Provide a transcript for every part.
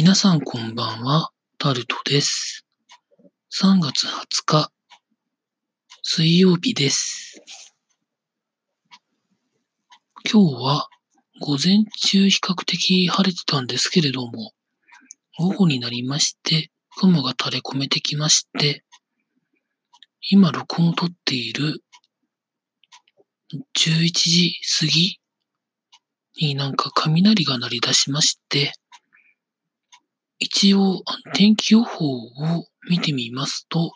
皆さんこんばんは、タルトです。3月20日、水曜日です。今日は午前中比較的晴れてたんですけれども、午後になりまして、雲が垂れ込めてきまして、今録音を撮っている11時過ぎになんか雷が鳴り出しまして、一応天気予報を見てみますと、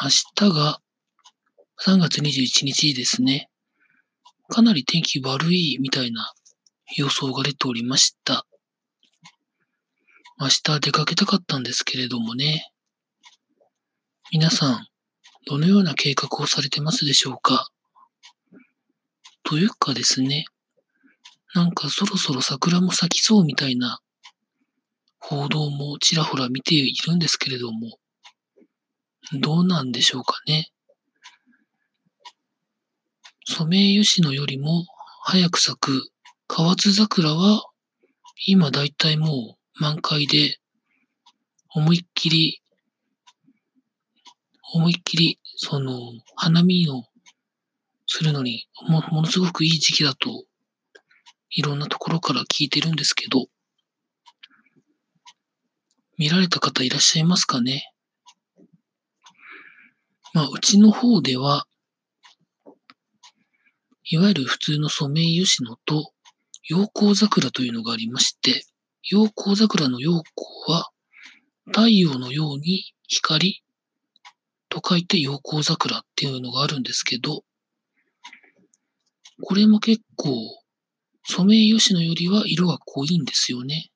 明日が3月21日ですね。かなり天気悪いみたいな予想が出ておりました。明日出かけたかったんですけれどもね。皆さん、どのような計画をされてますでしょうか？というかですね、なんかそろそろ桜も咲きそうみたいな報道もちらほら見ているんですけれども、どうなんでしょうかね。ソメイヨシノよりも早く咲く河津桜は今だいたいもう満開で思いっきり思いっきりその花見をするのにもものすごくいい時期だといろんなところから聞いてるんですけど、見られた方いらっしゃいますかね？まあ、うちの方では、いわゆる普通のソメイヨシノと陽光桜というのがありまして、陽光桜の陽光は太陽のように光と書いて陽光桜っていうのがあるんですけど、これも結構ソメイヨシノよりは色が濃いんですよね。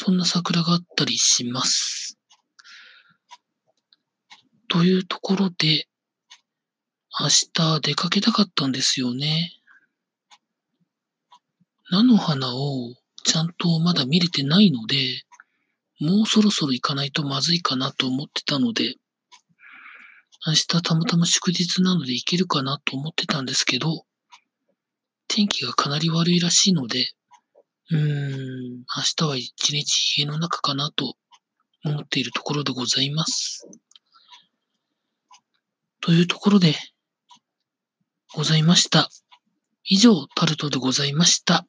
そんな桜があったりします。というところで、明日出かけたかったんですよね。菜の花をちゃんとまだ見れてないので、もうそろそろ行かないとまずいかなと思ってたので、明日たまたま祝日なので行けるかなと思ってたんですけど、天気がかなり悪いらしいので、うん、明日は一日家の中かなと思っているところでございます。というところでございました。以上、タルトでございました。